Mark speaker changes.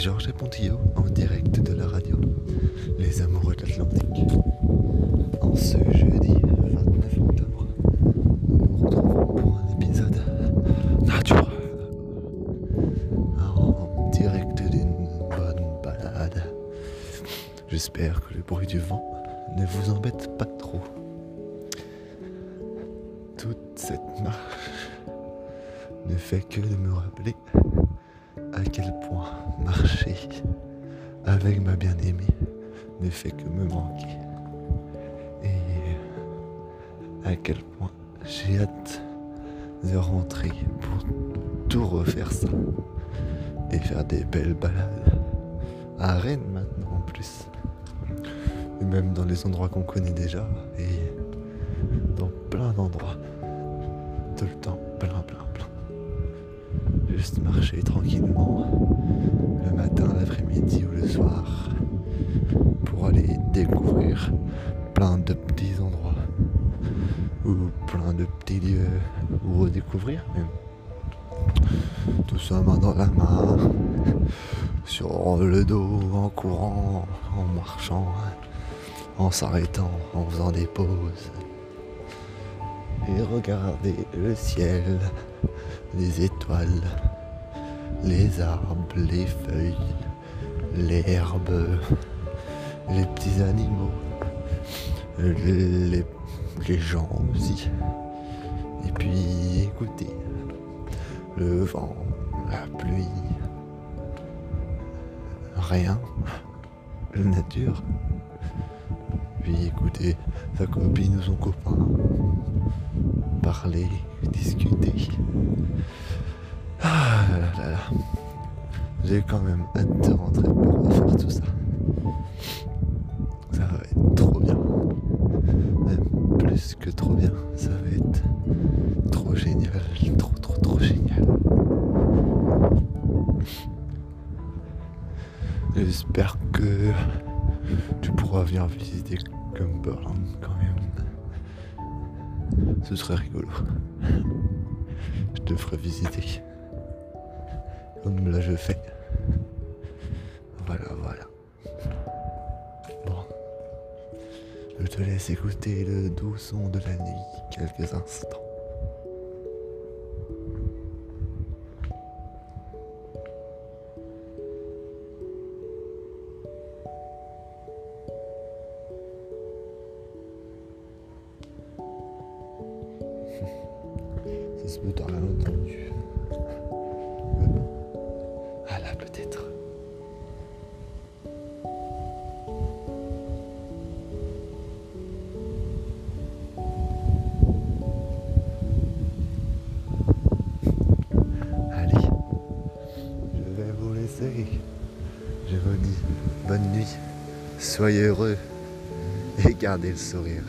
Speaker 1: Georges Pontillo en direct de la radio Les Amoureux de l'Atlantique. En ce jeudi 29 octobre, nous nous retrouvons pour un épisode naturel en direct d'une bonne balade. J'espère que le bruit du vent ne vous embête pas trop. Toute cette marche ne fait que de me rappeler à quel point marcher avec ma bien-aimée ne fait que me manquer. Et à quel point j'ai hâte de rentrer pour tout refaire ça et faire des belles balades à Rennes maintenant en plus. Et même dans les endroits qu'on connaît déjà et dans plein d'endroits. Tout le temps. Juste marcher tranquillement le matin, l'après-midi ou le soir pour aller découvrir plein de petits endroits ou plein de petits lieux ou redécouvrir même. Tout ça main dans la main, sur le dos, en courant, en marchant, en s'arrêtant, en faisant des pauses. Et regarder le ciel, les étoiles, les arbres, les feuilles, l'herbe, les petits animaux, les, gens aussi. Et puis écouter le vent, la pluie, rien, la nature. Puis écouter sa copine ou son copain, discuter. Ah là là là. J'ai quand même hâte de rentrer pour refaire tout ça. Ça va être trop bien. Même plus que trop bien. Ça va être trop génial. Trop trop trop génial. J'espère que tu pourras venir visiter Cumberland quand même. Ce serait rigolo. Je te ferai visiter. Comme là je fais. Voilà, voilà. Bon. Je te laisse écouter le doux son de la nuit quelques instants. Peut, entendu. Euh, Ah là, peut-être. Allez, je vais vous laisser. Je vous dis bonne nuit, soyez heureux et gardez le sourire.